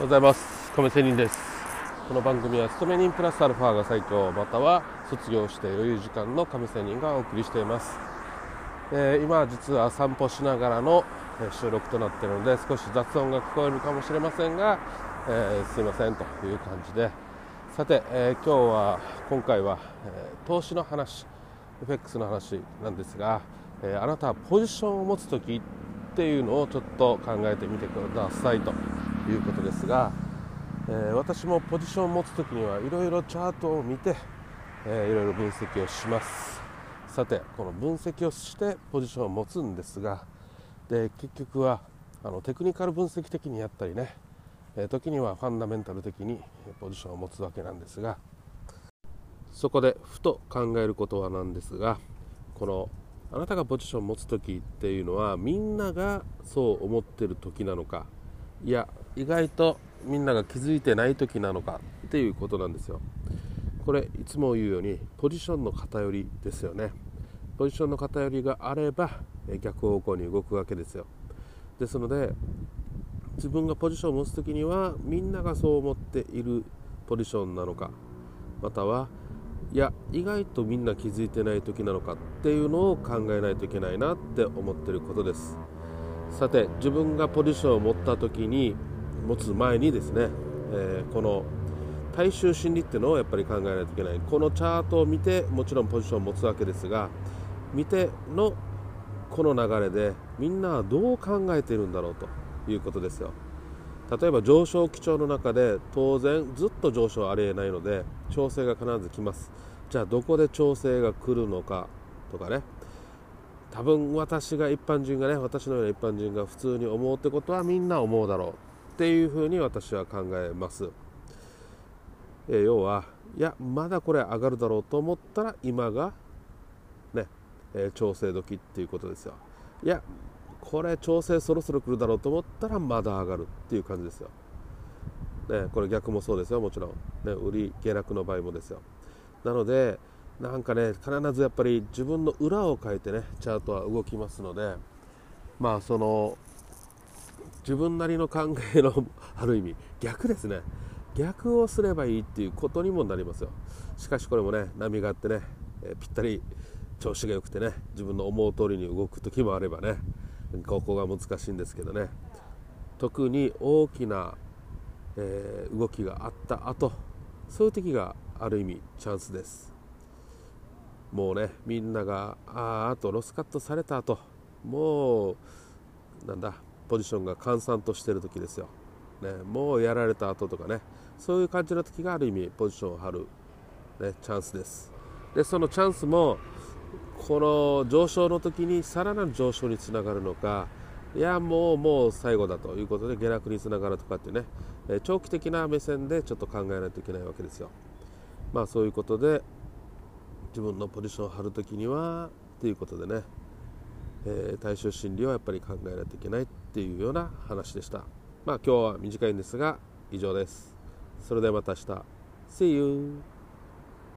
ございます。亀仙人です。この番組は勤め人プラスアルファが最強または卒業して余裕時間の亀仙人がお送りしています、えー、今実は散歩しながらの収録となっているので少し雑音が聞こえるかもしれませんが、えー、すいませんという感じで。さて、えー、今日は今回は、え投資の話 FX の話なんですが、えあなたはポジションを持つ時っていうのをちょっと考えてみてくださいと。いうことですが、えー、私もポジションを持つ時にはいろいろチャートを見て、えー、いろいろ分析をします。さてこの分析をしてポジションを持つんですがで結局はあのテクニカル分析的にやったりね、えー、時にはファンダメンタル的にポジションを持つわけなんですがそこでふと考えることはなんですがこのあなたがポジションを持つ時っていうのはみんながそう思ってる時なのかいや意外とみんなが気づいてない時なのかっていうことなんですよ。これいつも言うようにポジションの偏りですよね。ポジションの偏りがあれば逆方向に動くわけですよ。ですので自分がポジションを持つ時にはみんながそう思っているポジションなのかまたはいや意外とみんな気づいてない時なのかっていうのを考えないといけないなって思ってることです。さて自分がポジションを持った時に持つ前にですね、えー、この大衆心理っていうのをやっぱり考えないといけない。このチャートを見てもちろんポジションを持つわけですが見てのこの流れでみんなはどう考えているんだろうということですよ。例えば上昇基調の中で当然ずっと上昇ありえないので調整が必ず来ます。じゃあどこで調整が来るのかとかね。多分私が一般人がね私のような一般人が普通に思うってことはみんな思うだろうっていうふうに私は考えます、えー、要はいやまだこれ上がるだろうと思ったら今がね、えー、調整時っていうことですよ。いやこれ調整そろそろ来るだろうと思ったらまだ上がるっていう感じですよ、ね、これ逆もそうですよもちろん、ね、売り下落の場合もですよ。なのでなんかね必ずやっぱり自分の裏を変えてねチャートは動きますのでまあその自分なりの考えの ある意味逆ですね。逆をすればいいっていうことにもなりますよ。しかしこれもね波があってね、え、ぴったり調子が良くてね自分の思う通りに動く時もあればねここが難しいんですけどね。特に大きな、えー、動きがあった後そういう時がある意味チャンスです。もうねみんながああとロスカットされた後もうなんだポジションが閑散としてる時ですよ、ね、もうやられた後とかねそういう感じの時がある意味ポジションを張る、ね、チャンスです。でそのチャンスもこの上昇の時にさらなる上昇につながるのかいやもうもう最後だということで下落につながるとかってね長期的な目線でちょっと考えないといけないわけですよ。まあそういうことで自分のポジションを張る時にはということでね、えー、大衆心理をやっぱり考えないといけないっていうような話でした。まあ今日は短いんですが以上です。それではまた明日。See you!